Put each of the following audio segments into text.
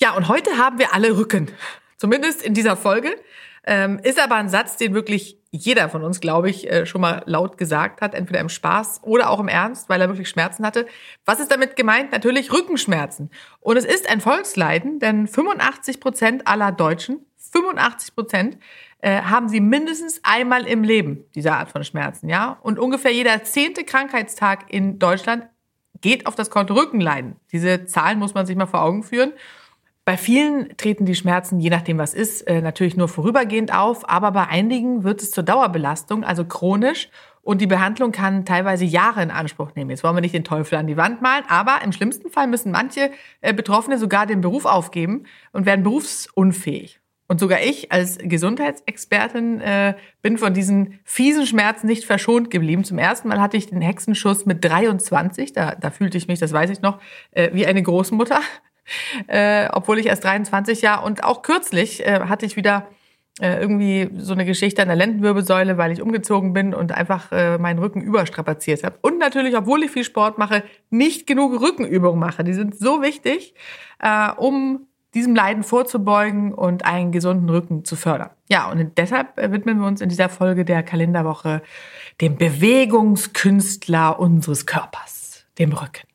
Ja, und heute haben wir alle Rücken. Zumindest in dieser Folge. Ähm, ist aber ein Satz, den wirklich jeder von uns, glaube ich, äh, schon mal laut gesagt hat, entweder im Spaß oder auch im Ernst, weil er wirklich Schmerzen hatte. Was ist damit gemeint? Natürlich Rückenschmerzen. Und es ist ein Volksleiden, denn 85 Prozent aller Deutschen, 85 Prozent, äh, haben sie mindestens einmal im Leben diese Art von Schmerzen, ja? Und ungefähr jeder zehnte Krankheitstag in Deutschland geht auf das Konto Rückenleiden. Diese Zahlen muss man sich mal vor Augen führen. Bei vielen treten die Schmerzen, je nachdem was ist, äh, natürlich nur vorübergehend auf, aber bei einigen wird es zur Dauerbelastung, also chronisch. Und die Behandlung kann teilweise Jahre in Anspruch nehmen. Jetzt wollen wir nicht den Teufel an die Wand malen, aber im schlimmsten Fall müssen manche äh, Betroffene sogar den Beruf aufgeben und werden berufsunfähig. Und sogar ich als Gesundheitsexpertin äh, bin von diesen fiesen Schmerzen nicht verschont geblieben. Zum ersten Mal hatte ich den Hexenschuss mit 23, da, da fühlte ich mich, das weiß ich noch, äh, wie eine Großmutter äh, obwohl ich erst 23 Jahre und auch kürzlich äh, hatte ich wieder äh, irgendwie so eine Geschichte an der Lendenwirbelsäule, weil ich umgezogen bin und einfach äh, meinen Rücken überstrapaziert habe. Und natürlich, obwohl ich viel Sport mache, nicht genug Rückenübungen mache. Die sind so wichtig, äh, um diesem Leiden vorzubeugen und einen gesunden Rücken zu fördern. Ja, und deshalb äh, widmen wir uns in dieser Folge der Kalenderwoche dem Bewegungskünstler unseres Körpers, dem Rücken.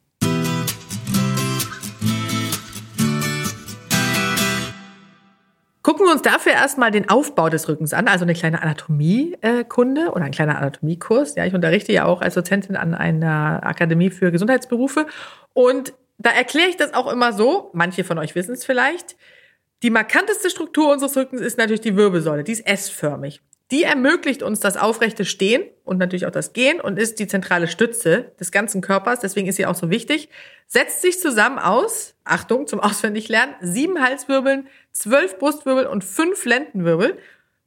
Gucken wir uns dafür erstmal den Aufbau des Rückens an, also eine kleine Anatomiekunde oder ein kleiner Anatomiekurs. Ja, ich unterrichte ja auch als Dozentin an einer Akademie für Gesundheitsberufe und da erkläre ich das auch immer so, manche von euch wissen es vielleicht. Die markanteste Struktur unseres Rückens ist natürlich die Wirbelsäule, die ist S-förmig. Die ermöglicht uns das aufrechte Stehen und natürlich auch das Gehen und ist die zentrale Stütze des ganzen Körpers. Deswegen ist sie auch so wichtig. Setzt sich zusammen aus, Achtung zum Auswendiglernen, sieben Halswirbeln, zwölf Brustwirbel und fünf Lendenwirbel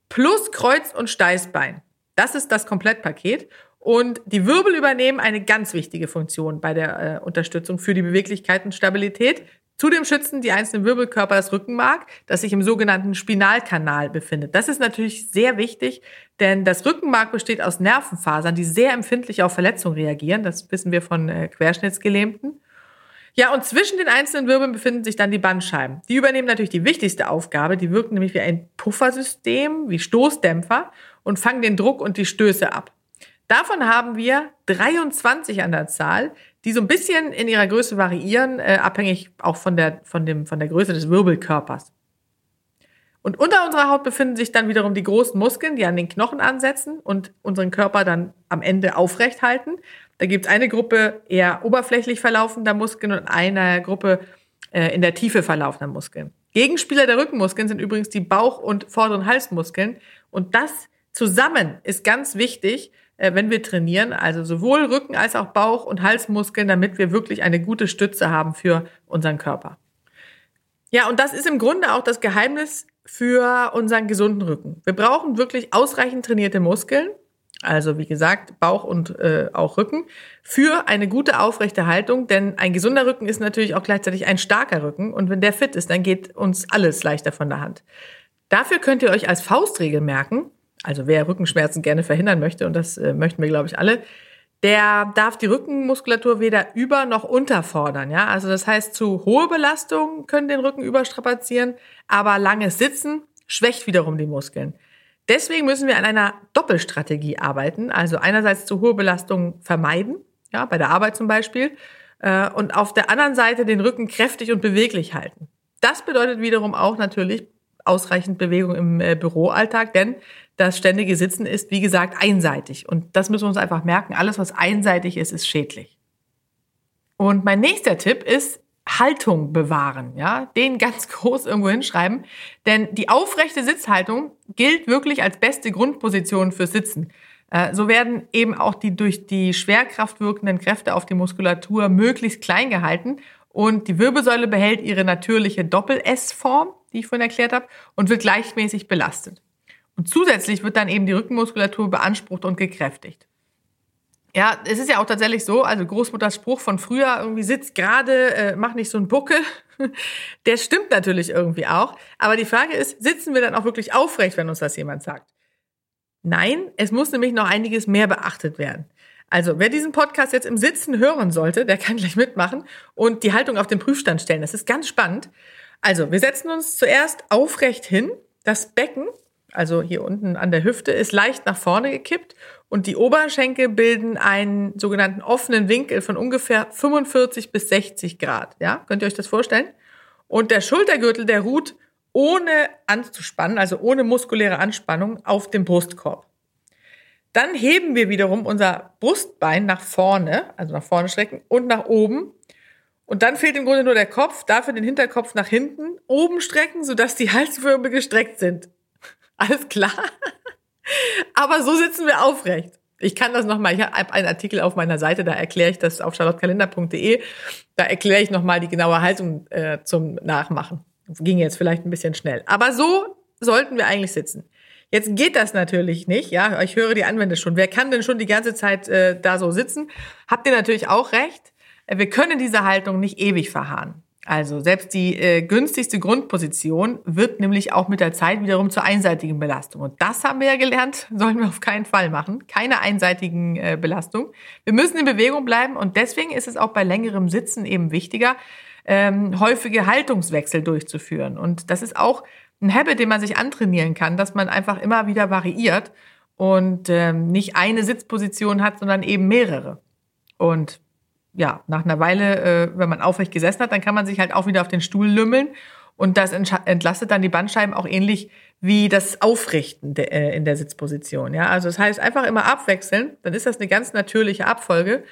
plus Kreuz- und Steißbein. Das ist das Komplettpaket. Und die Wirbel übernehmen eine ganz wichtige Funktion bei der äh, Unterstützung für die Beweglichkeit und Stabilität. Zudem schützen die einzelnen Wirbelkörper das Rückenmark, das sich im sogenannten Spinalkanal befindet. Das ist natürlich sehr wichtig, denn das Rückenmark besteht aus Nervenfasern, die sehr empfindlich auf Verletzungen reagieren. Das wissen wir von äh, Querschnittsgelähmten. Ja, und zwischen den einzelnen Wirbeln befinden sich dann die Bandscheiben. Die übernehmen natürlich die wichtigste Aufgabe. Die wirken nämlich wie ein Puffersystem, wie Stoßdämpfer und fangen den Druck und die Stöße ab. Davon haben wir 23 an der Zahl, die so ein bisschen in ihrer Größe variieren, äh, abhängig auch von der, von, dem, von der Größe des Wirbelkörpers. Und unter unserer Haut befinden sich dann wiederum die großen Muskeln, die an den Knochen ansetzen und unseren Körper dann am Ende aufrecht halten. Da gibt es eine Gruppe eher oberflächlich verlaufender Muskeln und eine Gruppe äh, in der Tiefe verlaufender Muskeln. Gegenspieler der Rückenmuskeln sind übrigens die Bauch- und vorderen Halsmuskeln. Und das zusammen ist ganz wichtig, äh, wenn wir trainieren, also sowohl Rücken als auch Bauch- und Halsmuskeln, damit wir wirklich eine gute Stütze haben für unseren Körper. Ja, und das ist im Grunde auch das Geheimnis für unseren gesunden Rücken. Wir brauchen wirklich ausreichend trainierte Muskeln, also wie gesagt Bauch und äh, auch Rücken, für eine gute aufrechte Haltung, denn ein gesunder Rücken ist natürlich auch gleichzeitig ein starker Rücken und wenn der fit ist, dann geht uns alles leichter von der Hand. Dafür könnt ihr euch als Faustregel merken, also wer Rückenschmerzen gerne verhindern möchte, und das äh, möchten wir, glaube ich, alle, der darf die Rückenmuskulatur weder über noch unterfordern. Ja? Also das heißt, zu hohe Belastungen können den Rücken überstrapazieren, aber langes Sitzen schwächt wiederum die Muskeln. Deswegen müssen wir an einer Doppelstrategie arbeiten. Also einerseits zu hohe Belastungen vermeiden, ja, bei der Arbeit zum Beispiel, äh, und auf der anderen Seite den Rücken kräftig und beweglich halten. Das bedeutet wiederum auch natürlich ausreichend Bewegung im äh, Büroalltag, denn das ständige Sitzen ist, wie gesagt, einseitig. Und das müssen wir uns einfach merken. Alles, was einseitig ist, ist schädlich. Und mein nächster Tipp ist, Haltung bewahren, ja, den ganz groß irgendwo hinschreiben, denn die aufrechte Sitzhaltung gilt wirklich als beste Grundposition fürs Sitzen. Äh, so werden eben auch die durch die Schwerkraft wirkenden Kräfte auf die Muskulatur möglichst klein gehalten Und die Wirbelsäule behält ihre natürliche Doppel-S-Form, die ich vorhin erklärt habe, und wird gleichmäßig belastet. Und zusätzlich wird dann eben die Rückenmuskulatur beansprucht und gekräftigt. Ja, es ist ja auch tatsächlich so, also Großmutters Spruch von früher, irgendwie sitzt gerade, äh, mach nicht so einen Buckel, der stimmt natürlich irgendwie auch. Aber die Frage ist, sitzen wir dann auch wirklich aufrecht, wenn uns das jemand sagt? Nein, es muss nämlich noch einiges mehr beachtet werden. Also, wer diesen Podcast jetzt im Sitzen hören sollte, der kann gleich mitmachen und die Haltung auf den Prüfstand stellen. Das ist ganz spannend. Also, wir setzen uns zuerst aufrecht hin. Das Becken also hier unten an der Hüfte, ist leicht nach vorne gekippt und die Oberschenkel bilden einen sogenannten offenen Winkel von ungefähr 45 bis 60 Grad. Ja, könnt ihr euch das vorstellen? Und der Schultergürtel, der ruht ohne anzuspannen, also ohne muskuläre Anspannung auf dem Brustkorb. Dann heben wir wiederum unser Brustbein nach vorne, also nach vorne strecken und nach oben. Und dann fehlt im Grunde nur der Kopf, dafür den Hinterkopf nach hinten, oben strecken, sodass die Halswirbel gestreckt sind. Alles klar. Aber so sitzen wir aufrecht. Ich kann das nochmal, ich habe einen Artikel auf meiner Seite, da erkläre ich das auf charlottekalender.de. Da erkläre ich nochmal die genaue Haltung äh, zum Nachmachen. Ging jetzt vielleicht ein bisschen schnell. Aber so sollten wir eigentlich sitzen. Jetzt geht das natürlich nicht, ja. Ich höre die Anwender schon. Wer kann denn schon die ganze Zeit äh, da so sitzen? Habt ihr natürlich auch recht. Wir können diese Haltung nicht ewig verharren. Also selbst die äh, günstigste Grundposition wird nämlich auch mit der Zeit wiederum zur einseitigen Belastung. Und das haben wir ja gelernt, sollen wir auf keinen Fall machen. Keine einseitigen äh, Belastung. Wir müssen in Bewegung bleiben und deswegen ist es auch bei längerem Sitzen eben wichtiger, ähm, häufige Haltungswechsel durchzuführen. Und das ist auch ein Habit, den man sich antrainieren kann, dass man einfach immer wieder variiert und ähm, nicht eine Sitzposition hat, sondern eben mehrere. Und ja, nach einer Weile, äh, wenn man aufrecht gesessen hat, dann kann man sich halt auch wieder auf den Stuhl lümmeln. Und das entlastet dann die Bandscheiben auch ähnlich wie das Aufrichten de, äh, in der Sitzposition. Ja, also das heißt einfach immer abwechseln, dann ist das eine ganz natürliche Abfolge.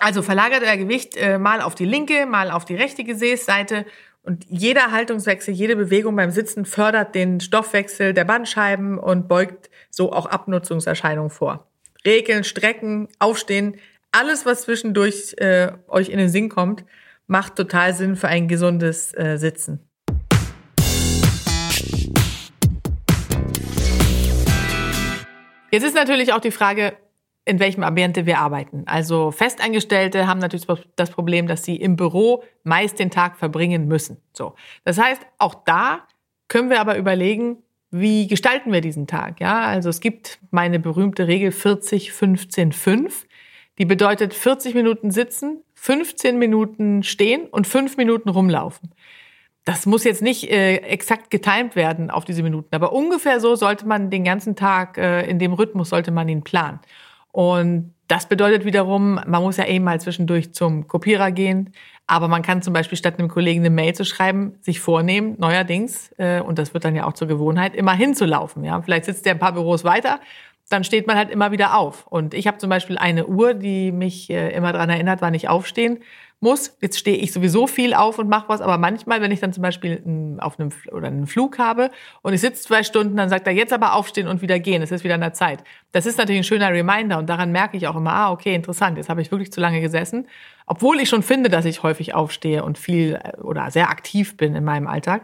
Also verlagert euer Gewicht äh, mal auf die linke, mal auf die rechte Gesäßseite und jeder Haltungswechsel, jede Bewegung beim Sitzen fördert den Stoffwechsel der Bandscheiben und beugt so auch Abnutzungserscheinungen vor. Regeln, strecken, aufstehen, alles, was zwischendurch äh, euch in den Sinn kommt, macht total Sinn für ein gesundes äh, Sitzen. Jetzt ist natürlich auch die Frage, in welchem Ambiente wir arbeiten. Also Festangestellte haben natürlich das Problem, dass sie im Büro meist den Tag verbringen müssen. So. Das heißt, auch da können wir aber überlegen, wie gestalten wir diesen Tag? Ja, also es gibt meine berühmte Regel 40, 15, 5. Die bedeutet 40 Minuten sitzen, 15 Minuten stehen und 5 Minuten rumlaufen. Das muss jetzt nicht äh, exakt getimt werden auf diese Minuten, aber ungefähr so sollte man den ganzen Tag, äh, in dem Rhythmus sollte man ihn planen. Und das bedeutet wiederum, man muss ja eben mal zwischendurch zum Kopierer gehen, aber man kann zum Beispiel statt einem Kollegen eine Mail zu schreiben, sich vornehmen, neuerdings, äh, und das wird dann ja auch zur Gewohnheit, immer hinzulaufen. Ja, vielleicht sitzt der ein paar Büros weiter dann steht man halt immer wieder auf. Und ich habe zum Beispiel eine Uhr, die mich äh, immer daran erinnert, wann ich aufstehen muss. Jetzt stehe ich sowieso viel auf und mache was, aber manchmal, wenn ich dann zum Beispiel auf einem oder einen Flug habe und ich sitze zwei Stunden, dann sagt er jetzt aber aufstehen und wieder gehen. Es ist wieder an der Zeit. Das ist natürlich ein schöner Reminder und daran merke ich auch immer, ah, okay, interessant, jetzt habe ich wirklich zu lange gesessen. Obwohl ich schon finde, dass ich häufig aufstehe und viel äh, oder sehr aktiv bin in meinem Alltag.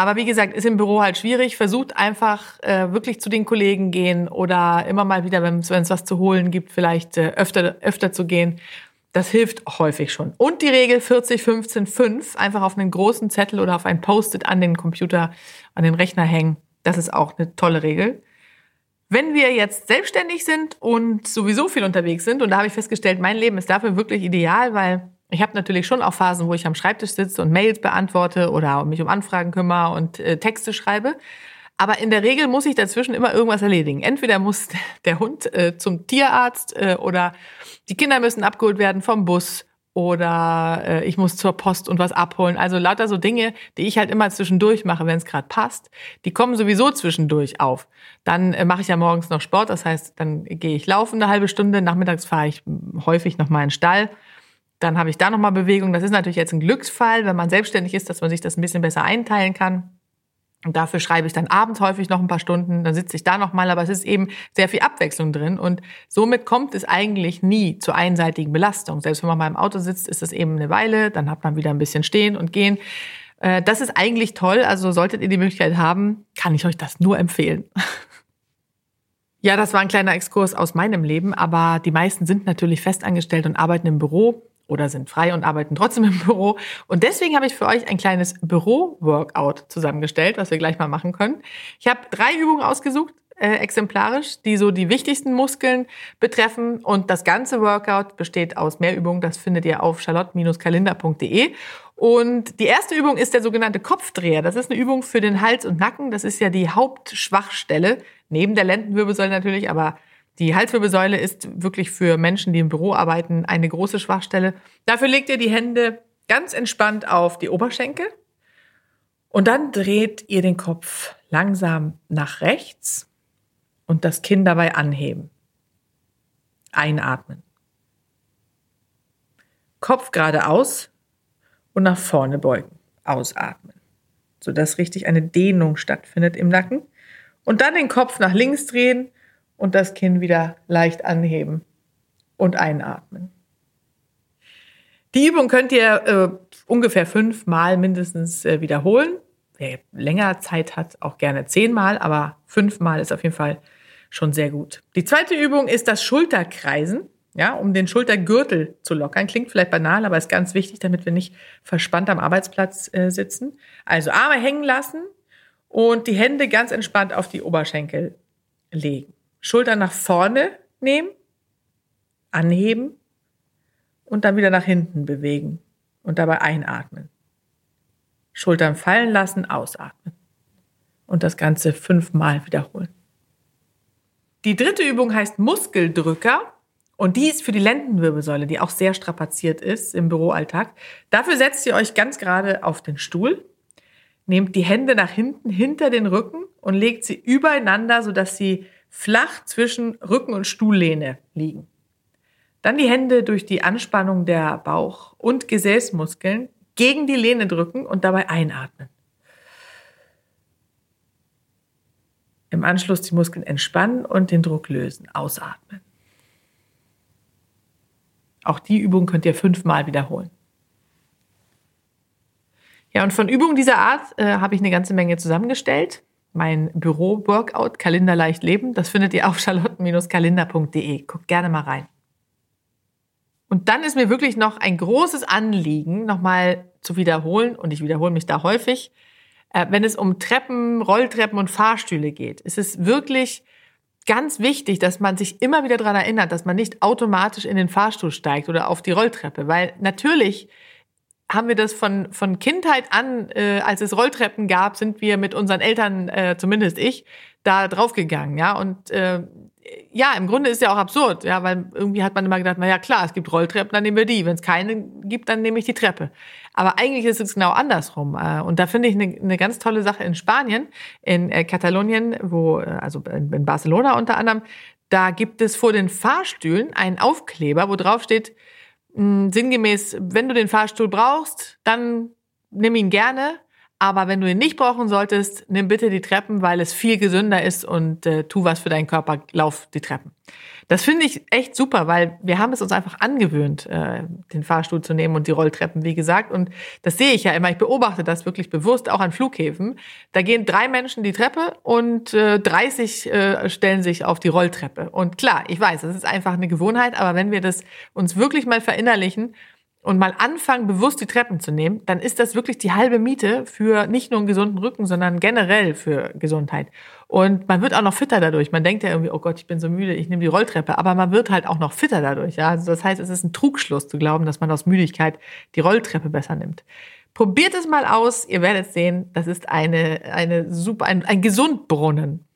Aber wie gesagt, ist im Büro halt schwierig. Versucht einfach äh, wirklich zu den Kollegen gehen oder immer mal wieder, wenn es was zu holen gibt, vielleicht äh, öfter, öfter zu gehen. Das hilft häufig schon. Und die Regel 40, 15, 5 einfach auf einen großen Zettel oder auf ein Post-it an den Computer, an den Rechner hängen. Das ist auch eine tolle Regel. Wenn wir jetzt selbstständig sind und sowieso viel unterwegs sind, und da habe ich festgestellt, mein Leben ist dafür wirklich ideal, weil ich habe natürlich schon auch Phasen, wo ich am Schreibtisch sitze und Mails beantworte oder mich um Anfragen kümmere und äh, Texte schreibe. Aber in der Regel muss ich dazwischen immer irgendwas erledigen. Entweder muss der Hund äh, zum Tierarzt äh, oder die Kinder müssen abgeholt werden vom Bus oder äh, ich muss zur Post und was abholen. Also lauter so Dinge, die ich halt immer zwischendurch mache, wenn es gerade passt. Die kommen sowieso zwischendurch auf. Dann äh, mache ich ja morgens noch Sport, das heißt, dann gehe ich laufen eine halbe Stunde. Nachmittags fahre ich häufig noch mal in den Stall dann habe ich da nochmal Bewegung. Das ist natürlich jetzt ein Glücksfall, wenn man selbstständig ist, dass man sich das ein bisschen besser einteilen kann. Und dafür schreibe ich dann abends häufig noch ein paar Stunden, dann sitze ich da noch mal, aber es ist eben sehr viel Abwechslung drin und somit kommt es eigentlich nie zur einseitigen Belastung. Selbst wenn man mal im Auto sitzt, ist das eben eine Weile, dann hat man wieder ein bisschen stehen und gehen. Äh, das ist eigentlich toll, also solltet ihr die Möglichkeit haben, kann ich euch das nur empfehlen. Ja, das war ein kleiner Exkurs aus meinem Leben, aber die meisten sind natürlich festangestellt und arbeiten im Büro oder sind frei und arbeiten trotzdem im Büro. Und deswegen habe ich für euch ein kleines Büro-Workout zusammengestellt, was wir gleich mal machen können. Ich habe drei Übungen ausgesucht, äh, exemplarisch, die so die wichtigsten Muskeln betreffen. Und das ganze Workout besteht aus mehr Übungen. Das findet ihr auf charlotte-kalender.de. Und die erste Übung ist der sogenannte Kopfdreher. Das ist eine Übung für den Hals und Nacken. Das ist ja die Hauptschwachstelle, neben der Lendenwirbelsäule natürlich, aber die Halswirbelsäule ist wirklich für Menschen, die im Büro arbeiten, eine große Schwachstelle. Dafür legt ihr die Hände ganz entspannt auf die Oberschenkel und dann dreht ihr den Kopf langsam nach rechts und das Kinn dabei anheben. Einatmen. Kopf geradeaus und nach vorne beugen. Ausatmen, sodass richtig eine Dehnung stattfindet im Nacken. Und dann den Kopf nach links drehen und das Kinn wieder leicht anheben und einatmen. Die Übung könnt ihr äh, ungefähr fünfmal mindestens äh, wiederholen. Wer länger Zeit hat, auch gerne zehnmal, aber fünfmal ist auf jeden Fall schon sehr gut. Die zweite Übung ist das Schulterkreisen, ja, um den Schultergürtel zu lockern. Klingt vielleicht banal, aber ist ganz wichtig, damit wir nicht verspannt am Arbeitsplatz äh, sitzen. Also Arme hängen lassen und die Hände ganz entspannt auf die Oberschenkel legen. Schultern nach vorne nehmen, anheben und dann wieder nach hinten bewegen und dabei einatmen. Schultern fallen lassen, ausatmen. Und das Ganze fünfmal wiederholen. Die dritte Übung heißt Muskeldrücker und die ist für die Lendenwirbelsäule, die auch sehr strapaziert ist im Büroalltag. Dafür setzt ihr euch ganz gerade auf den Stuhl, nehmt die Hände nach hinten hinter den Rücken und legt sie übereinander, sodass sie flach zwischen Rücken und Stuhllehne liegen. Dann die Hände durch die Anspannung der Bauch- und Gesäßmuskeln gegen die Lehne drücken und dabei einatmen. Im Anschluss die Muskeln entspannen und den Druck lösen. Ausatmen. Auch die Übung könnt ihr fünfmal wiederholen. Ja, und von Übungen dieser Art äh, habe ich eine ganze Menge zusammengestellt mein Büro-Workout Kalender leicht leben. Das findet ihr auf charlotten-kalender.de. Guckt gerne mal rein. Und dann ist mir wirklich noch ein großes Anliegen, nochmal zu wiederholen, und ich wiederhole mich da häufig, äh, wenn es um Treppen, Rolltreppen und Fahrstühle geht. Es ist wirklich ganz wichtig, dass man sich immer wieder daran erinnert, dass man nicht automatisch in den Fahrstuhl steigt oder auf die Rolltreppe, weil natürlich haben wir das von, von Kindheit an, äh, als es Rolltreppen gab, sind wir mit unseren Eltern, äh, zumindest ich, da draufgegangen, ja. Und äh, ja, im Grunde ist ja auch absurd, ja, weil irgendwie hat man immer gedacht, na ja, klar, es gibt Rolltreppen, dann nehmen wir die. Wenn es keine gibt, dann nehme ich die Treppe. Aber eigentlich ist es genau andersrum. Äh, und da finde ich eine, eine ganz tolle Sache in Spanien, in äh, Katalonien, wo, äh, also in Barcelona unter anderem, da gibt es vor den Fahrstühlen einen Aufkleber, wo drauf steht, hm, sinngemäß, wenn du den Fahrstuhl brauchst, dann nimm ihn gerne. Aber wenn du ihn nicht brauchen solltest, nimm bitte die Treppen, weil es viel gesünder ist und äh, tu was für deinen Körper, lauf die Treppen. Das finde ich echt super, weil wir haben es uns einfach angewöhnt, äh, den Fahrstuhl zu nehmen und die Rolltreppen, wie gesagt. Und das sehe ich ja immer. Ich beobachte das wirklich bewusst, auch an Flughäfen. Da gehen drei Menschen die Treppe und äh, 30 äh, stellen sich auf die Rolltreppe. Und klar, ich weiß, das ist einfach eine Gewohnheit, aber wenn wir das uns wirklich mal verinnerlichen, und mal anfangen, bewusst die Treppen zu nehmen, dann ist das wirklich die halbe Miete für nicht nur einen gesunden Rücken, sondern generell für Gesundheit. Und man wird auch noch fitter dadurch. Man denkt ja irgendwie, oh Gott, ich bin so müde, ich nehme die Rolltreppe. Aber man wird halt auch noch fitter dadurch. Ja? Also das heißt, es ist ein Trugschluss zu glauben, dass man aus Müdigkeit die Rolltreppe besser nimmt. Probiert es mal aus. Ihr werdet sehen, das ist eine, eine super, ein, ein Gesundbrunnen.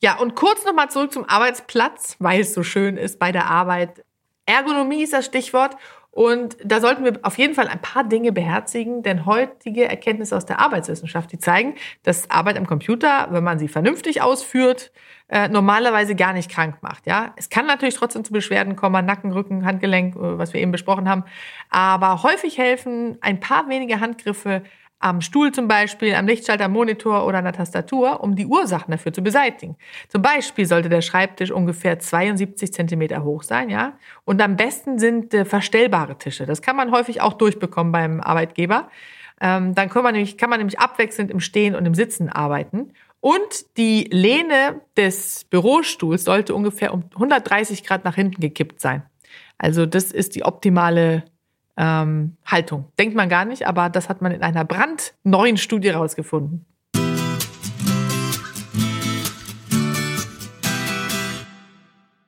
Ja, und kurz nochmal zurück zum Arbeitsplatz, weil es so schön ist bei der Arbeit. Ergonomie ist das Stichwort. Und da sollten wir auf jeden Fall ein paar Dinge beherzigen, denn heutige Erkenntnisse aus der Arbeitswissenschaft, die zeigen, dass Arbeit am Computer, wenn man sie vernünftig ausführt, äh, normalerweise gar nicht krank macht. Ja, es kann natürlich trotzdem zu Beschwerden kommen, Nacken, Rücken, Handgelenk, äh, was wir eben besprochen haben, aber häufig helfen ein paar wenige Handgriffe am Stuhl zum Beispiel, am Lichtschalter, Monitor oder an der Tastatur, um die Ursachen dafür zu beseitigen. Zum Beispiel sollte der Schreibtisch ungefähr 72 Zentimeter hoch sein, ja. Und am besten sind äh, verstellbare Tische. Das kann man häufig auch durchbekommen beim Arbeitgeber. Ähm, dann kann man, nämlich, kann man nämlich abwechselnd im Stehen und im Sitzen arbeiten. Und die Lehne des Bürostuhls sollte ungefähr um 130 Grad nach hinten gekippt sein. Also das ist die optimale ähm, Haltung. Denkt man gar nicht, aber das hat man in einer brandneuen Studie herausgefunden.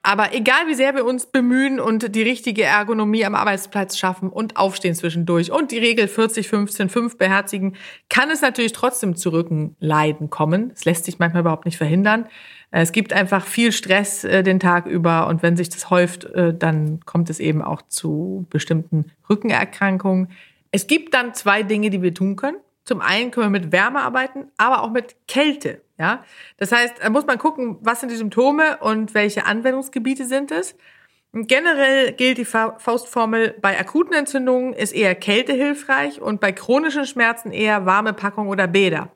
Aber egal wie sehr wir uns bemühen und die richtige Ergonomie am Arbeitsplatz schaffen und aufstehen zwischendurch und die Regel 40, 15, 5 beherzigen, kann es natürlich trotzdem zu Rückenleiden kommen. Es lässt sich manchmal überhaupt nicht verhindern. Es gibt einfach viel Stress äh, den Tag über und wenn sich das häuft, äh, dann kommt es eben auch zu bestimmten Rückenerkrankungen. Es gibt dann zwei Dinge, die wir tun können. Zum einen können wir mit Wärme arbeiten, aber auch mit Kälte. Ja, das heißt, da muss man gucken, was sind die Symptome und welche Anwendungsgebiete sind es. Generell gilt die Faustformel, bei akuten Entzündungen ist eher Kälte hilfreich und bei chronischen Schmerzen eher warme Packung oder Bäder.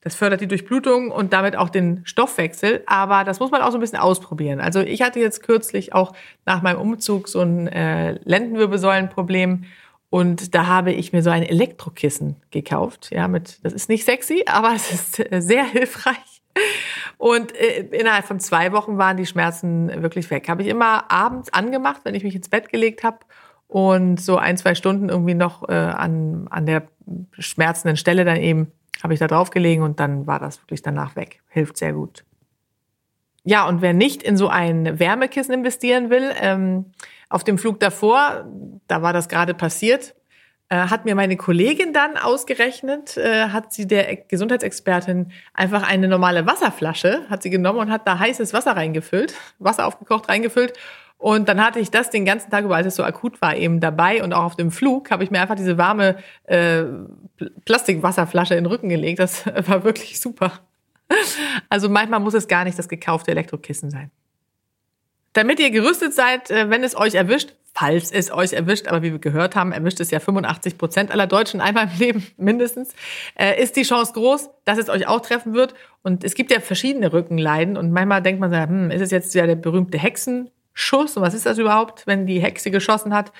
Das fördert die Durchblutung und damit auch den Stoffwechsel. Aber das muss man auch so ein bisschen ausprobieren. Also ich hatte jetzt kürzlich auch nach meinem Umzug so ein äh, Lendenwirbelsäulenproblem. Und da habe ich mir so ein Elektrokissen gekauft. Ja, mit, das ist nicht sexy, aber es ist äh, sehr hilfreich. Und äh, innerhalb von zwei Wochen waren die Schmerzen wirklich weg. Habe ich immer abends angemacht, wenn ich mich ins Bett gelegt habe und so ein, zwei Stunden irgendwie noch äh, an, an der schmerzenden Stelle dann eben habe ich da drauf gelegen und dann war das wirklich danach weg. Hilft sehr gut. Ja, und wer nicht in so ein Wärmekissen investieren will, ähm, auf dem Flug davor, da war das gerade passiert, äh, hat mir meine Kollegin dann ausgerechnet, äh, hat sie der Gesundheitsexpertin einfach eine normale Wasserflasche, hat sie genommen und hat da heißes Wasser reingefüllt, Wasser aufgekocht reingefüllt und dann hatte ich das den ganzen Tag über, als es so akut war, eben dabei. Und auch auf dem Flug habe ich mir einfach diese warme äh, Plastikwasserflasche in den Rücken gelegt. Das war wirklich super. Also manchmal muss es gar nicht das gekaufte Elektrokissen sein. Damit ihr gerüstet seid, äh, wenn es euch erwischt, falls es euch erwischt, aber wie wir gehört haben, erwischt es ja 85 Prozent aller Deutschen einmal im Leben mindestens, äh, ist die Chance groß, dass es euch auch treffen wird. Und es gibt ja verschiedene Rückenleiden und manchmal denkt man so, hm, ist es jetzt ja der berühmte Hexen Schuss? Und was ist das überhaupt, wenn die Hexe geschossen hat?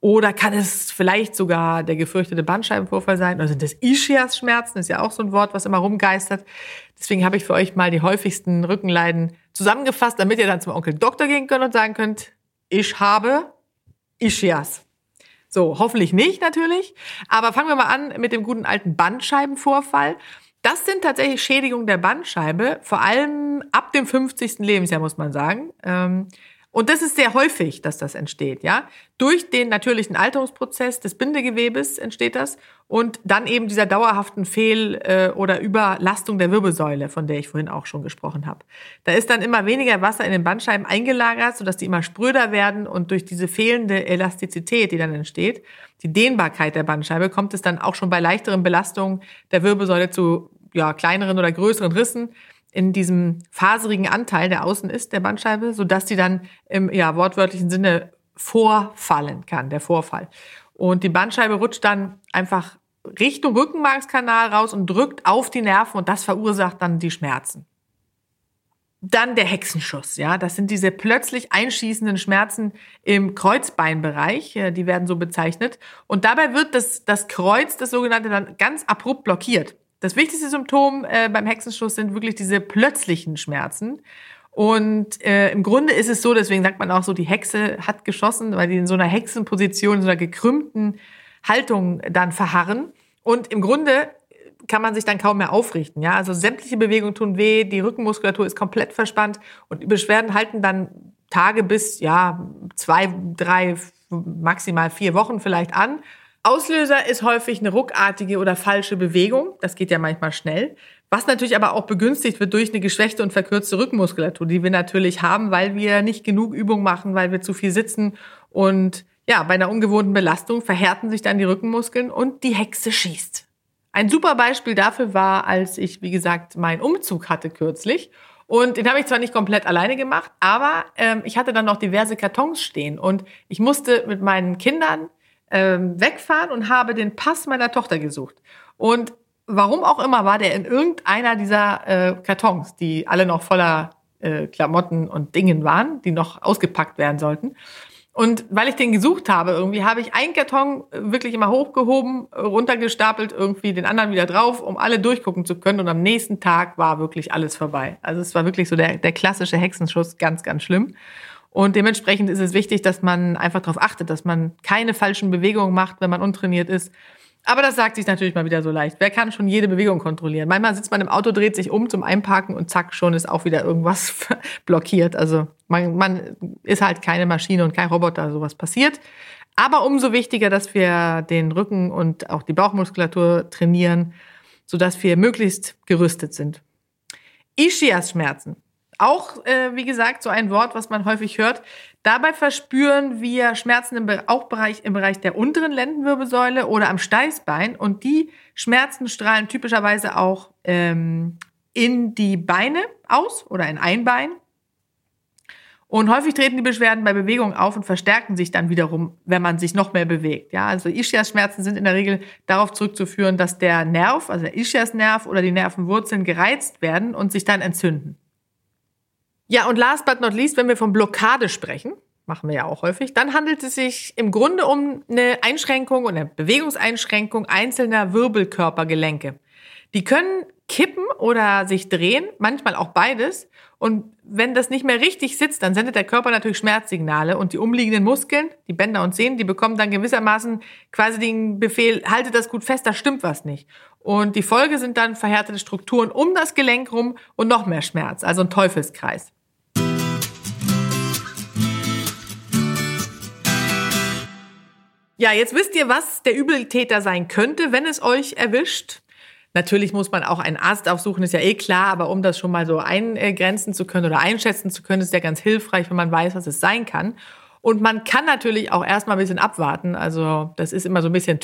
Oder kann es vielleicht sogar der gefürchtete Bandscheibenvorfall sein? Oder sind das Ischias-Schmerzen? Ist ja auch so ein Wort, was immer rumgeistert. Deswegen habe ich für euch mal die häufigsten Rückenleiden zusammengefasst, damit ihr dann zum Onkel Doktor gehen könnt und sagen könnt, ich habe Ischias. So, hoffentlich nicht natürlich. Aber fangen wir mal an mit dem guten alten Bandscheibenvorfall. Das sind tatsächlich Schädigungen der Bandscheibe, vor allem ab dem 50. Lebensjahr, muss man sagen. Ähm, und das ist sehr häufig, dass das entsteht, ja. Durch den natürlichen Alterungsprozess des Bindegewebes entsteht das und dann eben dieser dauerhaften Fehl- äh, oder Überlastung der Wirbelsäule, von der ich vorhin auch schon gesprochen habe. Da ist dann immer weniger Wasser in den Bandscheiben eingelagert, sodass die immer spröder werden und durch diese fehlende Elastizität, die dann entsteht, die Dehnbarkeit der Bandscheibe, kommt es dann auch schon bei leichteren Belastungen der Wirbelsäule zu ja, kleineren oder größeren Rissen in diesem faserigen Anteil, der außen ist, der Bandscheibe, sodass die dann im ja, wortwörtlichen Sinne vorfallen kann, der Vorfall. Und die Bandscheibe rutscht dann einfach Richtung Rückenmarkskanal raus und drückt auf die Nerven und das verursacht dann die Schmerzen. Dann der Hexenschuss, ja, das sind diese plötzlich einschießenden Schmerzen im Kreuzbeinbereich, äh, die werden so bezeichnet. Und dabei wird das, das Kreuz, das sogenannte, dann ganz abrupt blockiert. Das wichtigste Symptom äh, beim Hexenschuss sind wirklich diese plötzlichen Schmerzen. Und äh, im Grunde ist es so, deswegen sagt man auch so, die Hexe hat geschossen, weil die in so einer Hexenposition, in so einer gekrümmten Haltung dann verharren. Und im Grunde kann man sich dann kaum mehr aufrichten. Ja, also sämtliche Bewegungen tun weh, die Rückenmuskulatur ist komplett verspannt und die Beschwerden halten dann Tage bis ja zwei, drei, maximal vier Wochen vielleicht an. Auslöser ist häufig eine ruckartige oder falsche Bewegung. Das geht ja manchmal schnell. Was natürlich aber auch begünstigt wird durch eine geschwächte und verkürzte Rückenmuskulatur, die wir natürlich haben, weil wir nicht genug Übung machen, weil wir zu viel sitzen. Und ja, bei einer ungewohnten Belastung verhärten sich dann die Rückenmuskeln und die Hexe schießt. Ein super Beispiel dafür war, als ich, wie gesagt, meinen Umzug hatte kürzlich. Und den habe ich zwar nicht komplett alleine gemacht, aber ähm, ich hatte dann noch diverse Kartons stehen und ich musste mit meinen Kindern ähm, wegfahren und habe den Pass meiner Tochter gesucht. Und warum auch immer war der in irgendeiner dieser äh, Kartons, die alle noch voller äh, Klamotten und Dingen waren, die noch ausgepackt werden sollten. Und weil ich den gesucht habe, irgendwie habe ich einen Karton wirklich immer hochgehoben, runtergestapelt, irgendwie den anderen wieder drauf, um alle durchgucken zu können. Und am nächsten Tag war wirklich alles vorbei. Also es war wirklich so der, der klassische Hexenschuss, ganz, ganz schlimm. Und dementsprechend ist es wichtig, dass man einfach darauf achtet, dass man keine falschen Bewegungen macht, wenn man untrainiert ist aber das sagt sich natürlich mal wieder so leicht. Wer kann schon jede Bewegung kontrollieren? Manchmal sitzt man im Auto, dreht sich um zum Einparken und zack, schon ist auch wieder irgendwas blockiert. Also man, man ist halt keine Maschine und kein Roboter, sowas passiert. Aber umso wichtiger, dass wir den Rücken und auch die Bauchmuskulatur trainieren, sodass wir möglichst gerüstet sind. Ischias-Schmerzen. Auch, äh, wie gesagt, so ein Wort, was man häufig hört. Dabei verspüren wir Schmerzen im Bauchbereich, im Bereich der unteren Lendenwirbelsäule oder am Steißbein. Und die Schmerzen strahlen typischerweise auch ähm, in die Beine aus oder in ein Bein. Und häufig treten die Beschwerden bei Bewegung auf und verstärken sich dann wiederum, wenn man sich noch mehr bewegt. Ja, also Ischias-Schmerzen sind in der Regel darauf zurückzuführen, dass der Nerv, also der Ischias-Nerv oder die Nervenwurzeln gereizt werden und sich dann entzünden. Ja, und last but not least, wenn wir von Blockade sprechen, machen wir ja auch häufig, dann handelt es sich im Grunde um eine Einschränkung und eine Bewegungseinschränkung einzelner Wirbelkörpergelenke. Die können kippen oder sich drehen, manchmal auch beides. Und wenn das nicht mehr richtig sitzt, dann sendet der Körper natürlich Schmerzsignale und die umliegenden Muskeln, die Bänder und Sehnen, die bekommen dann gewissermaßen quasi den Befehl, haltet das gut fest, da stimmt was nicht. Und die Folge sind dann verhärtete Strukturen um das Gelenk rum und noch mehr Schmerz, also ein Teufelskreis. Ja, jetzt wisst ihr, was der Übeltäter sein könnte, wenn es euch erwischt. Natürlich muss man auch einen Arzt aufsuchen, ist ja eh klar, aber um das schon mal so eingrenzen zu können oder einschätzen zu können, ist ja ganz hilfreich, wenn man weiß, was es sein kann. Und man kann natürlich auch erstmal ein bisschen abwarten. Also das ist immer so ein bisschen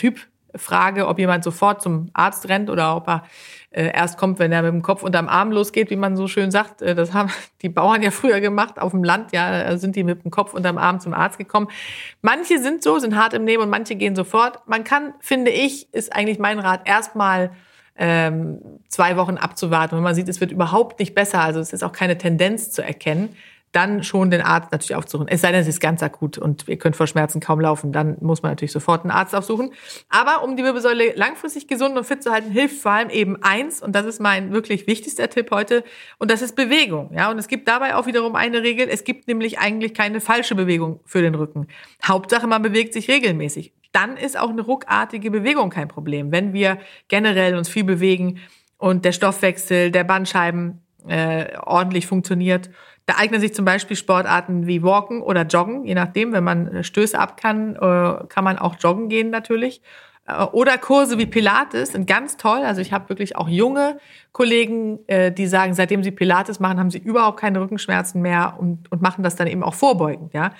Typfrage, ob jemand sofort zum Arzt rennt oder ob er äh, erst kommt, wenn er mit dem Kopf unterm Arm losgeht, wie man so schön sagt. Äh, das haben die Bauern ja früher gemacht. Auf dem Land, ja, sind die mit dem Kopf unterm Arm zum Arzt gekommen. Manche sind so, sind hart im Nehmen und manche gehen sofort. Man kann, finde ich, ist eigentlich mein Rat, erstmal ähm, zwei Wochen abzuwarten. Wenn man sieht, es wird überhaupt nicht besser, also es ist auch keine Tendenz zu erkennen, dann schon den Arzt natürlich aufzusuchen. Es sei denn, es ist ganz akut und ihr könnt vor Schmerzen kaum laufen, dann muss man natürlich sofort einen Arzt aufsuchen. Aber um die Wirbelsäule langfristig gesund und fit zu halten, hilft vor allem eben eins, und das ist mein wirklich wichtigster Tipp heute, und das ist Bewegung. Ja, und es gibt dabei auch wiederum eine Regel. Es gibt nämlich eigentlich keine falsche Bewegung für den Rücken. Hauptsache, man bewegt sich regelmäßig. Dann ist auch eine ruckartige Bewegung kein Problem. Wenn wir generell uns viel bewegen und der Stoffwechsel der Bandscheiben äh, ordentlich funktioniert, da eignen sich zum Beispiel Sportarten wie Walken oder Joggen, je nachdem, wenn man Stöße ab kann, äh, kann man auch joggen gehen natürlich. Äh, oder Kurse wie Pilates sind ganz toll. Also ich habe wirklich auch junge Kollegen, äh, die sagen, seitdem sie Pilates machen, haben sie überhaupt keine Rückenschmerzen mehr und, und machen das dann eben auch vorbeugend. Ja,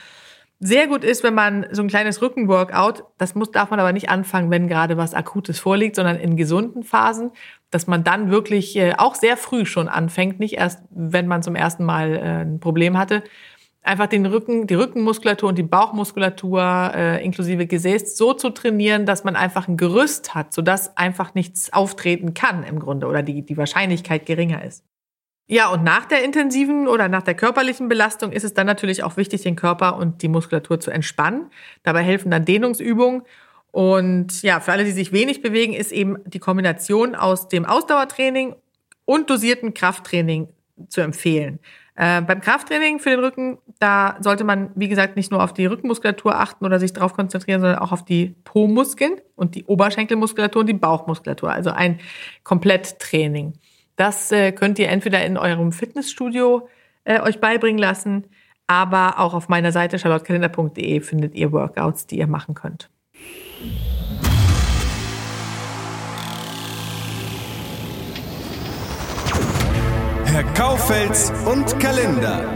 sehr gut ist, wenn man so ein kleines Rückenworkout, das muss, darf man aber nicht anfangen, wenn gerade was Akutes vorliegt, sondern in gesunden Phasen, dass man dann wirklich äh, auch sehr früh schon anfängt, nicht erst, wenn man zum ersten Mal äh, ein Problem hatte, einfach den Rücken, die Rückenmuskulatur und die Bauchmuskulatur äh, inklusive Gesäß so zu trainieren, dass man einfach ein Gerüst hat, sodass einfach nichts auftreten kann im Grunde oder die, die Wahrscheinlichkeit geringer ist. Ja, und nach der intensiven oder nach der körperlichen Belastung ist es dann natürlich auch wichtig, den Körper und die Muskulatur zu entspannen. Dabei helfen dann Dehnungsübungen. Und ja, für alle, die sich wenig bewegen, ist eben die Kombination aus dem Ausdauertraining und dosierten Krafttraining zu empfehlen. Äh, beim Krafttraining für den Rücken, da sollte man, wie gesagt, nicht nur auf die Rückenmuskulatur achten oder sich darauf konzentrieren, sondern auch auf die Po-Muskeln und die Oberschenkelmuskulatur und die Bauchmuskulatur. Also ein Kompletttraining. Das äh, könnt ihr entweder in eurem Fitnessstudio äh, euch beibringen lassen, aber auch auf meiner Seite charlottekalender.de findet ihr Workouts, die ihr machen könnt. Herr Kaufels und Kalender.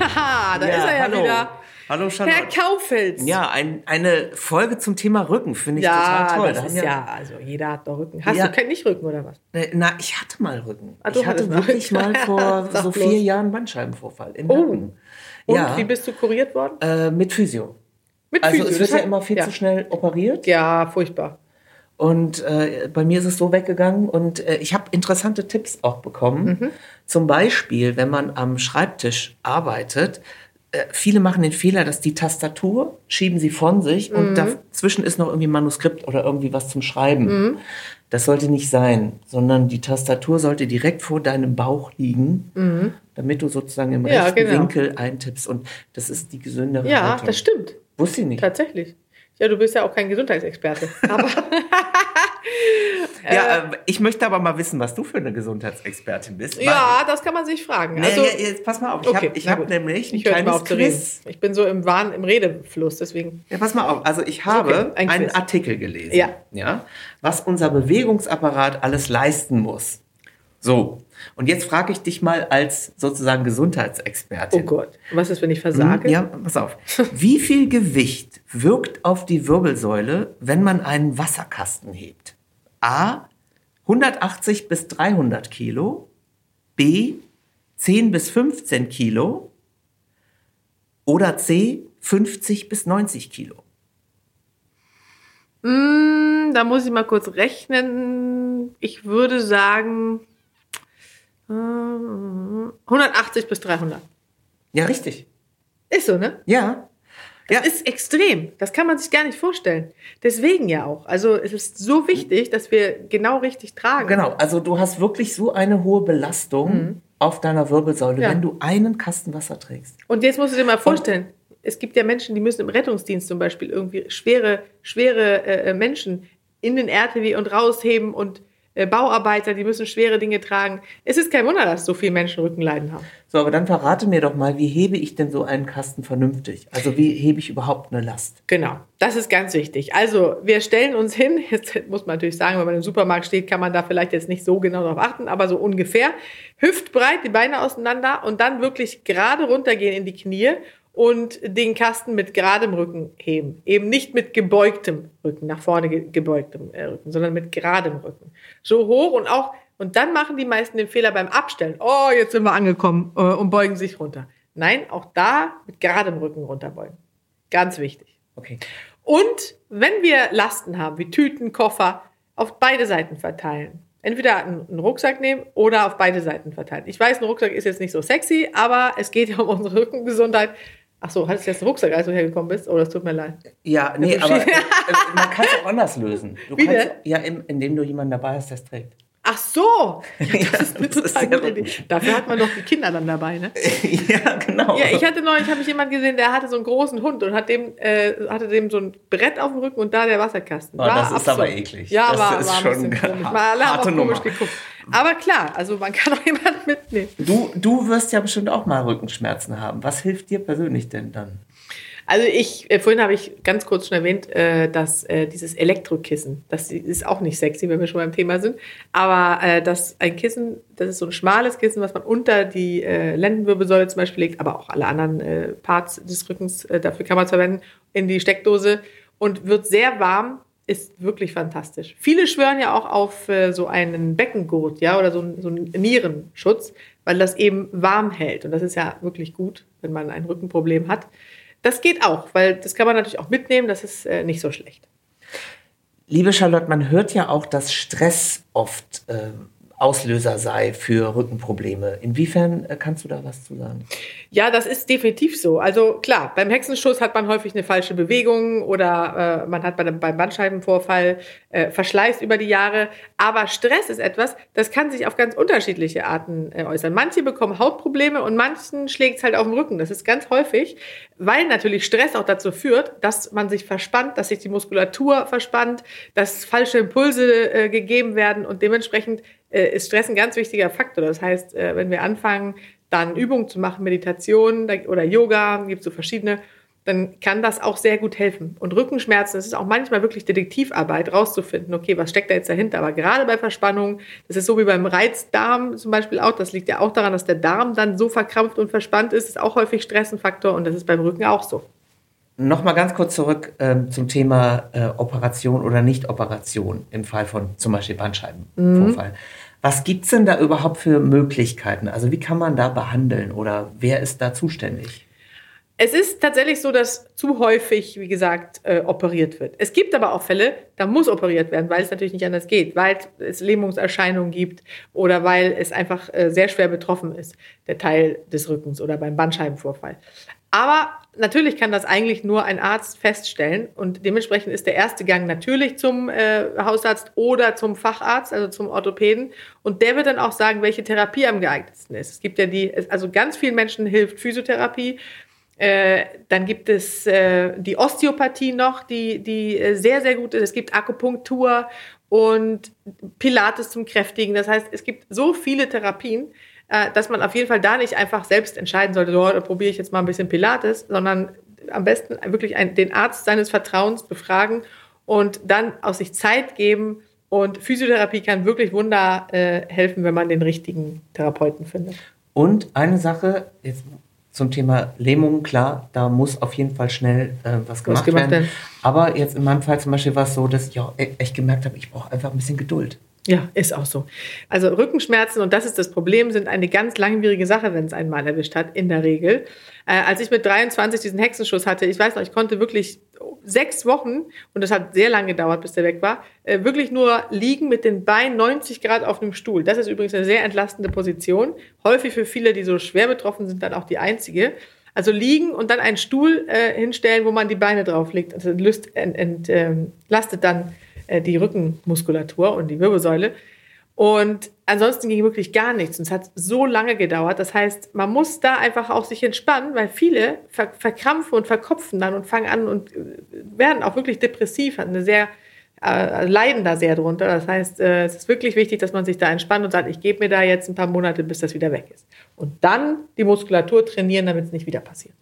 Haha, da ja, ist er ja hallo. wieder. Hallo Charlotte. Herr Kaufels. Ja, ein, eine Folge zum Thema Rücken finde ich ja, total toll. Das ist ja, ja, also jeder hat doch Rücken. Hast ja. du nicht Rücken oder was? Na, ich hatte mal Rücken. Ah, ich hatte wirklich mal vor so vier bloß. Jahren Bandscheibenvorfall im oh. Rücken. Und ja. wie bist du kuriert worden? Äh, mit Physio. Mit also Physio. es wird ja immer viel zu schnell operiert. Ja, furchtbar. Und äh, bei mir ist es so weggegangen und äh, ich habe interessante Tipps auch bekommen. Mhm. Zum Beispiel, wenn man am Schreibtisch arbeitet, äh, viele machen den Fehler, dass die Tastatur schieben sie von sich mhm. und dazwischen ist noch irgendwie Manuskript oder irgendwie was zum Schreiben. Mhm. Das sollte nicht sein, sondern die Tastatur sollte direkt vor deinem Bauch liegen, mhm. damit du sozusagen im ja, rechten genau. Winkel eintippst. Und das ist die gesündere Ja, Haltung. das stimmt. Wusste ich nicht. Tatsächlich. Ja, du bist ja auch kein Gesundheitsexperte. Aber ja, äh, ich möchte aber mal wissen, was du für eine Gesundheitsexpertin bist. Ja, das kann man sich fragen. Nee, also, jetzt pass mal auf, ich okay, habe hab nämlich ein ich kleines Quiz. Ich bin so im Wahn, im Redefluss, deswegen. Ja, pass mal auf, also ich habe okay, ein einen Artikel gelesen, ja. ja, was unser Bewegungsapparat alles leisten muss. So, und jetzt frage ich dich mal als sozusagen Gesundheitsexpertin. Oh Gott, was ist, wenn ich versage? Ja, pass auf. Wie viel Gewicht wirkt auf die Wirbelsäule, wenn man einen Wasserkasten hebt? A. 180 bis 300 Kilo. B. 10 bis 15 Kilo. Oder C. 50 bis 90 Kilo. Mm, da muss ich mal kurz rechnen. Ich würde sagen 180 bis 300. Ja, richtig. Ist so, ne? Ja. Das ja. ist extrem. Das kann man sich gar nicht vorstellen. Deswegen ja auch. Also es ist so wichtig, dass wir genau richtig tragen. Genau. Also du hast wirklich so eine hohe Belastung mhm. auf deiner Wirbelsäule, ja. wenn du einen Kasten Wasser trägst. Und jetzt musst du dir mal vorstellen, Und es gibt ja Menschen, die müssen im Rettungsdienst zum Beispiel irgendwie schwere, schwere äh, äh Menschen in den RTW und rausheben und Bauarbeiter, die müssen schwere Dinge tragen. Es ist kein Wunder, dass so viele Menschen Rückenleiden haben. So, aber dann verrate mir doch mal, wie hebe ich denn so einen Kasten vernünftig? Also wie hebe ich überhaupt eine Last? Genau, das ist ganz wichtig. Also wir stellen uns hin, jetzt muss man natürlich sagen, wenn man im Supermarkt steht, kann man da vielleicht jetzt nicht so genau darauf achten, aber so ungefähr. Hüftbreit, die Beine auseinander und dann wirklich gerade runtergehen in die Knie und den Kasten mit geradem Rücken heben. Eben nicht mit gebeugtem Rücken, nach vorne gebeugtem äh, Rücken, sondern mit geradem Rücken. So hoch und auch, und dann machen die meisten den Fehler beim Abstellen. Oh, jetzt sind wir angekommen äh, und beugen sich runter. Nein, auch da mit geradem Rücken runterbeugen. Ganz wichtig. Okay. Und wenn wir Lasten haben, wie Tüten, Koffer, auf beide Seiten verteilen. Entweder einen Rucksack nehmen oder auf beide Seiten verteilen. Ich weiß, ein Rucksack ist jetzt nicht so sexy, aber es geht ja um unsere Rückengesundheit. Ach so, hattest du jetzt einen Rucksack, als du hergekommen bist? Oh, das tut mir leid. Ja, nee, aber äh, man kann es auch anders lösen. Du Wie kannst, ja, indem du jemanden dabei hast, der es trägt. Ach so, ja, das ist eine total gute Idee. Dafür hat man doch die Kinder dann dabei, ne? ja, genau. Ja, ich hatte neulich, habe ich jemanden gesehen, der hatte so einen großen Hund und hat dem, äh, hatte dem so ein Brett auf dem Rücken und da der Wasserkasten. Oh, das ist aber eklig. Ja, das war, ist war schon ein bisschen komisch. Mal komisch Nummer. geguckt. Aber klar, also man kann auch jemanden mitnehmen. Du, du wirst ja bestimmt auch mal Rückenschmerzen haben. Was hilft dir persönlich denn dann? Also ich, äh, vorhin habe ich ganz kurz schon erwähnt, äh, dass äh, dieses Elektrokissen, das ist auch nicht sexy, wenn wir schon beim Thema sind, aber äh, das ein Kissen, das ist so ein schmales Kissen, was man unter die äh, Lendenwirbelsäule zum Beispiel legt, aber auch alle anderen äh, Parts des Rückens, äh, dafür kann man es verwenden, in die Steckdose und wird sehr warm, ist wirklich fantastisch. Viele schwören ja auch auf äh, so einen Beckengurt, ja, oder so, so einen Nierenschutz, weil das eben warm hält und das ist ja wirklich gut, wenn man ein Rückenproblem hat. Das geht auch, weil das kann man natürlich auch mitnehmen, das ist äh, nicht so schlecht. Liebe Charlotte, man hört ja auch, dass Stress oft äh, Auslöser sei für Rückenprobleme. Inwiefern äh, kannst du da was zu sagen? Ja, das ist definitiv so. Also klar, beim Hexenschuss hat man häufig eine falsche Bewegung oder äh, man hat bei dem, beim Bandscheibenvorfall äh, Verschleiß über die Jahre. Aber Stress ist etwas, das kann sich auf ganz unterschiedliche Arten äh, äußern. Manche bekommen Hautprobleme und manchen schlägt es halt auf den Rücken. Das ist ganz häufig, weil natürlich Stress auch dazu führt, dass man sich verspannt, dass sich die Muskulatur verspannt, dass falsche Impulse äh, gegeben werden und dementsprechend ist Stress ein ganz wichtiger Faktor. Das heißt, äh, wenn wir anfangen, dann Übungen zu machen, Meditation oder Yoga, gibt es so verschiedene, dann kann das auch sehr gut helfen. Und Rückenschmerzen, das ist auch manchmal wirklich Detektivarbeit, rauszufinden, okay, was steckt da jetzt dahinter? Aber gerade bei Verspannungen, das ist so wie beim Reizdarm zum Beispiel auch, das liegt ja auch daran, dass der Darm dann so verkrampft und verspannt ist, ist auch häufig Stress ein Faktor und das ist beim Rücken auch so. Nochmal ganz kurz zurück ähm, zum Thema äh, Operation oder Nicht-Operation im Fall von zum Beispiel Bandscheibenvorfall. Mhm. Was gibt es denn da überhaupt für Möglichkeiten? Also wie kann man da behandeln oder wer ist da zuständig? Es ist tatsächlich so, dass zu häufig, wie gesagt, äh, operiert wird. Es gibt aber auch Fälle, da muss operiert werden, weil es natürlich nicht anders geht, weil es Lähmungserscheinungen gibt oder weil es einfach äh, sehr schwer betroffen ist, der Teil des Rückens oder beim Bandscheibenvorfall. Aber natürlich kann das eigentlich nur ein Arzt feststellen und dementsprechend ist der erste Gang natürlich zum äh, Hausarzt oder zum Facharzt, also zum Orthopäden und der wird dann auch sagen, welche Therapie am geeignetsten ist. Es gibt ja die, also ganz vielen Menschen hilft Physiotherapie, äh, dann gibt es äh, die Osteopathie noch, die, die äh, sehr, sehr gut ist. Es gibt Akupunktur und Pilates zum Kräftigen. Das heißt, es gibt so viele Therapien, äh, dass man auf jeden Fall da nicht einfach selbst entscheiden sollte, so, da probiere ich jetzt mal ein bisschen Pilates, sondern am besten wirklich einen, den Arzt seines Vertrauens befragen und dann aus sich Zeit geben. Und Physiotherapie kann wirklich Wunder äh, helfen, wenn man den richtigen Therapeuten findet. Und eine Sache, jetzt zum Thema Lähmung, klar, da muss auf jeden Fall schnell äh, was gemacht, gemacht werden. werden. Aber jetzt in meinem Fall zum Beispiel war es so, dass ich auch e- echt gemerkt habe, ich brauche einfach ein bisschen Geduld. Ja, ist auch so. Also Rückenschmerzen, und das ist das Problem, sind eine ganz langwierige Sache, wenn es einen mal erwischt hat, in der Regel. Äh, als ich mit 23 diesen Hexenschuss hatte, ich weiß noch, ich konnte wirklich sechs Wochen, und das hat sehr lange gedauert, bis der weg war, äh, wirklich nur liegen mit den Beinen 90 Grad auf einem Stuhl. Das ist übrigens eine sehr entlastende Position. Häufig für viele, die so schwer betroffen sind, dann auch die einzige. Also liegen und dann einen Stuhl äh, hinstellen, wo man die Beine drauflegt. Also entlastet ent, ent, ähm, dann äh, die Rückenmuskulatur und die Wirbelsäule. Und ansonsten ging wirklich gar nichts. Und es hat so lange gedauert. Das heißt, man muss da einfach auch sich entspannen, weil viele ver verkrampfen und verkopfen dann und fangen an und äh, werden auch wirklich depressiv, eine sehr, äh, leiden da sehr drunter. Das heißt, äh, es ist wirklich wichtig, dass man sich da entspannt und sagt, ich gebe mir da jetzt ein paar Monate, bis das wieder weg ist. Und dann die Muskulatur trainieren, damit es nicht wieder passiert.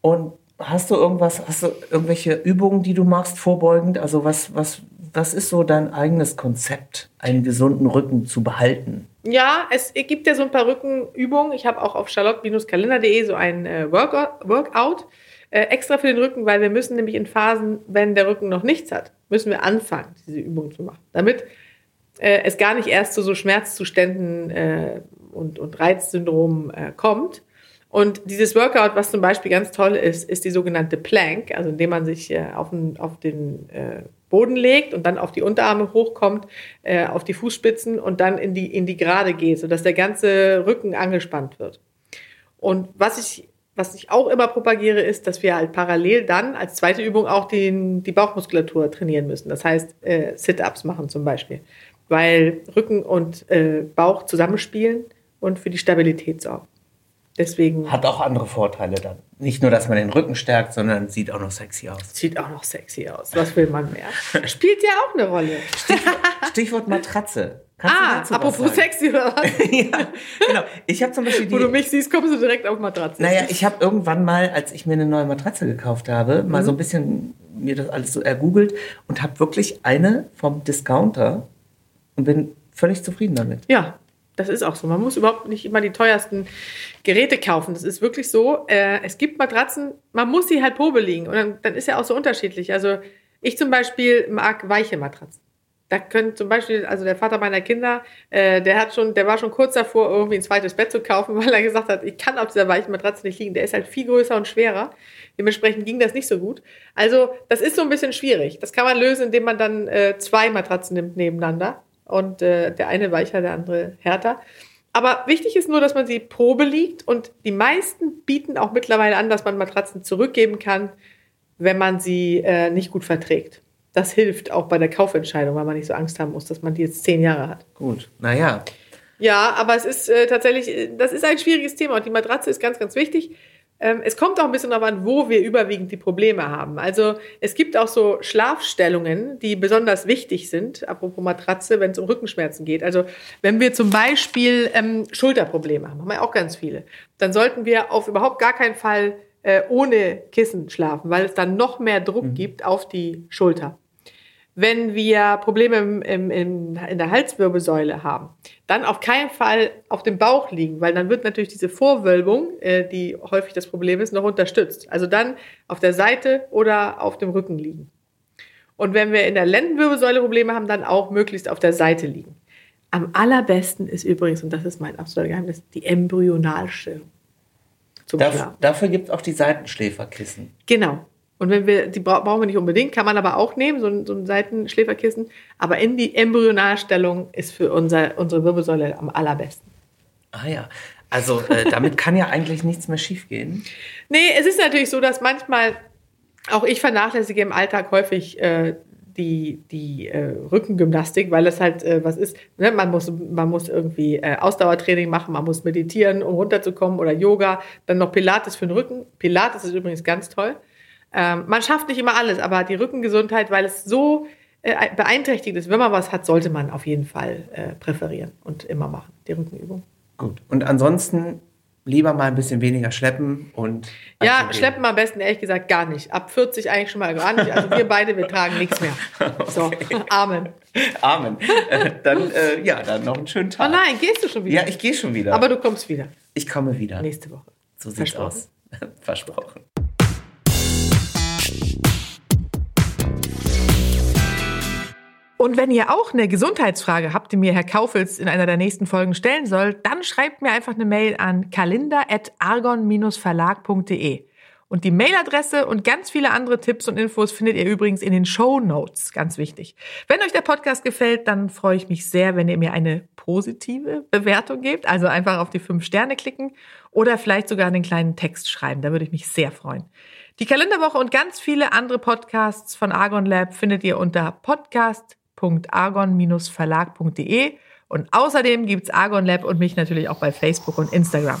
Und hast du irgendwas, hast du irgendwelche Übungen, die du machst, vorbeugend? Also was, was, was ist so dein eigenes Konzept, einen gesunden Rücken zu behalten? Ja, es gibt ja so ein paar Rückenübungen. Ich habe auch auf charlotte-kalender.de so ein äh, Workout, äh, extra für den Rücken, weil wir müssen nämlich in Phasen, wenn der Rücken noch nichts hat, müssen wir anfangen, diese Übungen zu machen. Damit äh, es gar nicht erst zu so Schmerzzuständen äh, und, und Reizsyndromen äh, kommt. Und dieses Workout, was zum Beispiel ganz toll ist, ist die sogenannte Plank, also indem man sich äh, auf den, auf den äh, Boden legt und dann auf die Unterarme hochkommt, äh, auf die Fußspitzen und dann in die, in die Gerade geht, sodass der ganze Rücken angespannt wird. Und was ich, was ich auch immer propagiere, ist, dass wir halt parallel dann als zweite Übung auch die, die Bauchmuskulatur trainieren müssen. Das heißt, Sit-Ups machen zum Beispiel, weil Rücken und Bauch zusammenspielen und für die Stabilität sorgen. Deswegen Hat auch andere Vorteile dann. Nicht nur, dass man den Rücken stärkt, sondern sieht auch noch sexy aus. sieht auch noch sexy aus. Was will man mehr? Spielt ja auch eine Rolle. Stichwort Matratze. Kannst Ah, apropos sexy oder was? ja, genau. Ich habe zum Beispiel Wo du die. mich siehst, kommst du direkt auf Matratze. Naja, ich habe irgendwann mal, als ich mir eine neue Matratze gekauft habe, mal Mhm. so ein bisschen mir das alles so ergoogelt und habe wirklich eine vom Discounter und bin völlig zufrieden damit. Ja, das ist auch so. Man muss überhaupt nicht immer die teuersten Geräte kaufen. Das ist wirklich so. Äh, es gibt Matratzen, man muss sie halt Probe liegen. Und dann, dann ist ja auch so unterschiedlich. Also ich zum Beispiel mag weiche Matratzen. Da können zum Beispiel, also der Vater meiner Kinder, äh, der hat schon, der war schon kurz davor, irgendwie ein zweites Bett zu kaufen, weil er gesagt hat, ich kann auf dieser weichen Matratze nicht liegen. Der ist halt viel größer und schwerer. Dementsprechend ging das nicht so gut. Also das ist so ein bisschen schwierig. Das kann man lösen, indem man dann äh, zwei Matratzen nimmt nebeneinander und äh, der eine weicher, der andere härter. Aber wichtig ist nur, dass man sie Probe liegt und die meisten bieten auch mittlerweile an, dass man Matratzen zurückgeben kann, wenn man sie äh, nicht gut verträgt. Das hilft auch bei der Kaufentscheidung, weil man nicht so Angst haben muss, dass man die jetzt zehn Jahre hat. Gut, naja. Ja, aber es ist äh, tatsächlich, äh, das ist ein schwieriges Thema und die Matratze ist ganz, ganz wichtig. Ähm, es kommt auch ein bisschen darauf an, wo wir überwiegend die Probleme haben. Also es gibt auch so Schlafstellungen, die besonders wichtig sind, apropos Matratze, wenn es um Rückenschmerzen geht. Also wenn wir zum Beispiel ähm, Schulterprobleme haben, haben wir auch ganz viele, dann sollten wir auf überhaupt gar keinen Fall äh, ohne Kissen schlafen, weil es dann noch mehr Druck gibt auf die Schulter. Wenn wir Probleme im, im, im, in der Halswirbelsäule haben, dann auf keinen Fall auf dem Bauch liegen, weil dann wird natürlich diese Vorwölbung, äh, die häufig das Problem ist, noch unterstützt. Also dann auf der Seite oder auf dem Rücken liegen. Und wenn wir in der Lendenwirbelsäule Probleme haben, dann auch möglichst auf der Seite liegen. Am allerbesten ist übrigens, und das ist mein absoluter Geheimnis, die Embryonalstellung. Darf, dafür gibt es auch die Seitenschläferkissen. Genau. Und wenn wir, die bra brauchen wir nicht unbedingt, kann man aber auch nehmen, so ein, so ein Seitenschläferkissen. Aber in die Embryonalstellung ist für unser, unsere Wirbelsäule am allerbesten. Ah ja. Also äh, damit kann ja eigentlich nichts mehr schiefgehen. Nee, es ist natürlich so, dass manchmal, auch ich vernachlässige im Alltag häufig äh, die, die äh, Rückengymnastik, weil das halt äh, was ist. Ne? Man, muss, man muss irgendwie äh, Ausdauertraining machen, man muss meditieren, um runterzukommen oder Yoga, dann noch Pilates für den Rücken. Pilates ist übrigens ganz toll. Ähm, man schafft nicht immer alles, aber die Rückengesundheit, weil es so äh, beeinträchtigt ist, wenn man was hat, sollte man auf jeden Fall äh, präferieren und immer machen, die Rückenübung. Gut. Und ansonsten lieber mal ein bisschen weniger schleppen und. Ja, einfach schleppen wir am besten ehrlich gesagt gar nicht. Ab 40 eigentlich schon mal gar nicht. Also wir beide, wir tragen nichts mehr. So, Amen. gehen. Amen. Äh, dann, äh, ja, dann noch einen schönen Oh Tag. nein, gehst du schon wieder? Ja, ich gehe schon wieder. Aber du kommst wieder ich komme wieder. nächste Woche. So sieht's aus. Versprochen. Und wenn ihr auch eine Gesundheitsfrage habt, die mir Herr Kaufels in einer der nächsten Folgen stellen soll, dann schreibt mir einfach eine Mail an kalender.argon-verlag.de. Und die Mailadresse und ganz viele andere Tipps und Infos findet ihr übrigens in den Show Notes. Ganz wichtig. Wenn euch der Podcast gefällt, dann freue ich mich sehr, wenn ihr mir eine positive Bewertung gebt. Also einfach auf die fünf Sterne klicken oder vielleicht sogar einen kleinen Text schreiben. Da würde ich mich sehr freuen. Die Kalenderwoche und ganz viele andere Podcasts von Argon Lab findet ihr unter podcast.argon-verlag.de. Und außerdem gibt's Argon Lab und mich natürlich auch bei Facebook und Instagram.